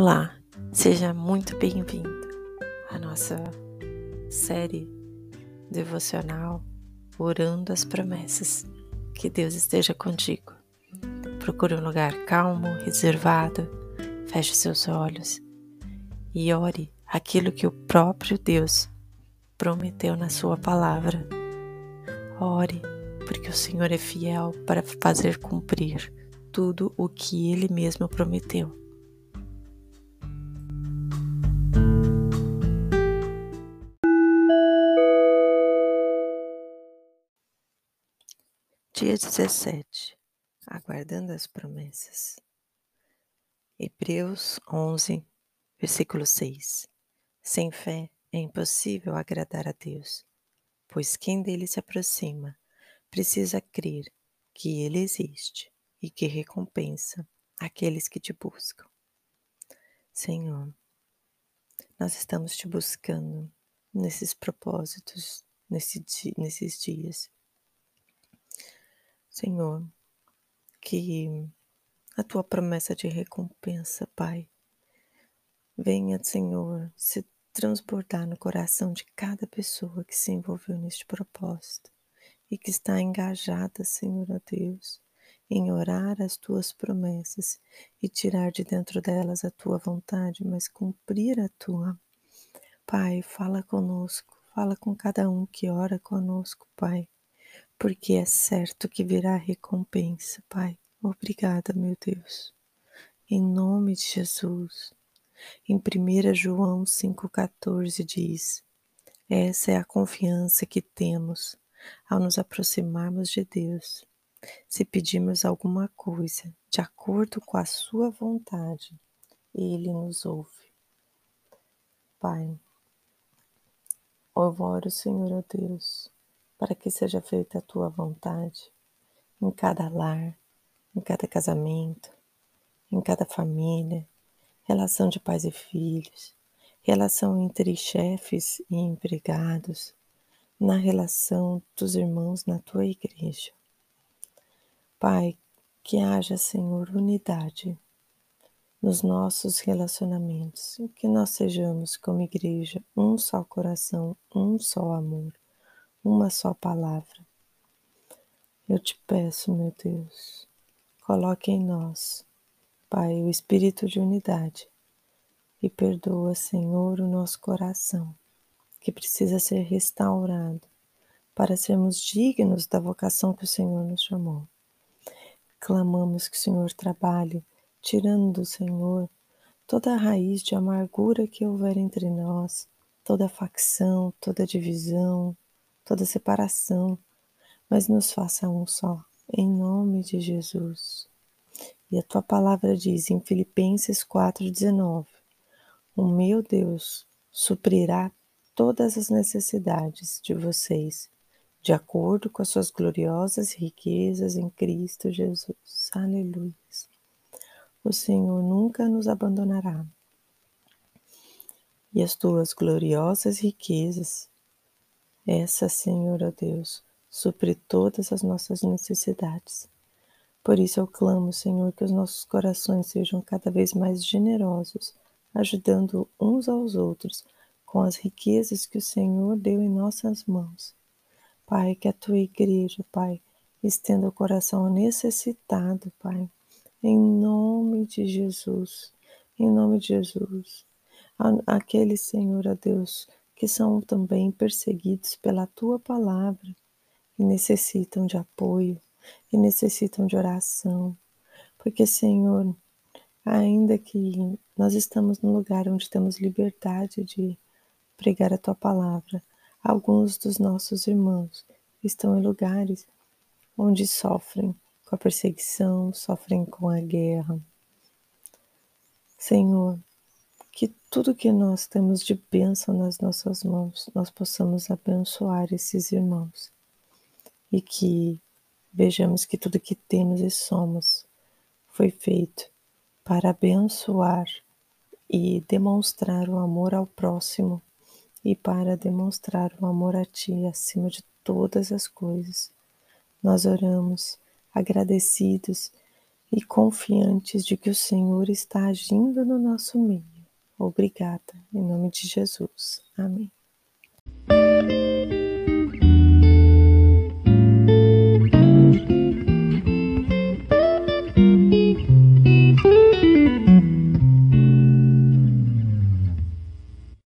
Olá, seja muito bem-vindo à nossa série devocional Orando as Promessas. Que Deus esteja contigo. Procure um lugar calmo, reservado, feche seus olhos e ore aquilo que o próprio Deus prometeu na Sua palavra. Ore, porque o Senhor é fiel para fazer cumprir tudo o que Ele mesmo prometeu. Dia 17 Aguardando as promessas. Hebreus 11, versículo 6 Sem fé é impossível agradar a Deus, pois quem dele se aproxima precisa crer que ele existe e que recompensa aqueles que te buscam. Senhor, nós estamos te buscando nesses propósitos, nesse, nesses dias. Senhor, que a tua promessa de recompensa, Pai, venha, Senhor, se transbordar no coração de cada pessoa que se envolveu neste propósito e que está engajada, Senhor, ó Deus, em orar as tuas promessas e tirar de dentro delas a tua vontade, mas cumprir a tua. Pai, fala conosco, fala com cada um que ora conosco, Pai porque é certo que virá recompensa, Pai. Obrigada, meu Deus. Em nome de Jesus. Em 1 João 5,14 diz: Essa é a confiança que temos ao nos aproximarmos de Deus. Se pedirmos alguma coisa de acordo com a Sua vontade, Ele nos ouve. Pai, eu oro, Senhor, ó Deus, para que seja feita a tua vontade em cada lar, em cada casamento, em cada família, relação de pais e filhos, relação entre chefes e empregados, na relação dos irmãos na tua igreja. Pai, que haja, Senhor, unidade nos nossos relacionamentos, que nós sejamos como igreja um só coração, um só amor uma só palavra. Eu te peço, meu Deus, coloque em nós, Pai, o espírito de unidade e perdoa, Senhor, o nosso coração, que precisa ser restaurado para sermos dignos da vocação que o Senhor nos chamou. Clamamos que o Senhor trabalhe, tirando do Senhor toda a raiz de amargura que houver entre nós, toda facção, toda divisão, toda separação, mas nos faça um só, em nome de Jesus. E a tua palavra diz em Filipenses 4,19: O meu Deus suprirá todas as necessidades de vocês, de acordo com as suas gloriosas riquezas em Cristo Jesus. Aleluia. O Senhor nunca nos abandonará. E as tuas gloriosas riquezas essa, Senhor, ó Deus, supre todas as nossas necessidades. Por isso eu clamo, Senhor, que os nossos corações sejam cada vez mais generosos, ajudando uns aos outros com as riquezas que o Senhor deu em nossas mãos. Pai, que a tua igreja, Pai, estenda o coração necessitado, Pai, em nome de Jesus, em nome de Jesus. Aquele, Senhor, ó Deus, que são também perseguidos pela tua palavra e necessitam de apoio e necessitam de oração. Porque, Senhor, ainda que nós estamos num lugar onde temos liberdade de pregar a tua palavra, alguns dos nossos irmãos estão em lugares onde sofrem com a perseguição, sofrem com a guerra. Senhor, que tudo que nós temos de bênção nas nossas mãos, nós possamos abençoar esses irmãos e que vejamos que tudo que temos e somos foi feito para abençoar e demonstrar o amor ao próximo e para demonstrar o amor a Ti acima de todas as coisas. Nós oramos agradecidos e confiantes de que o Senhor está agindo no nosso meio. Obrigada, em nome de Jesus. Amém.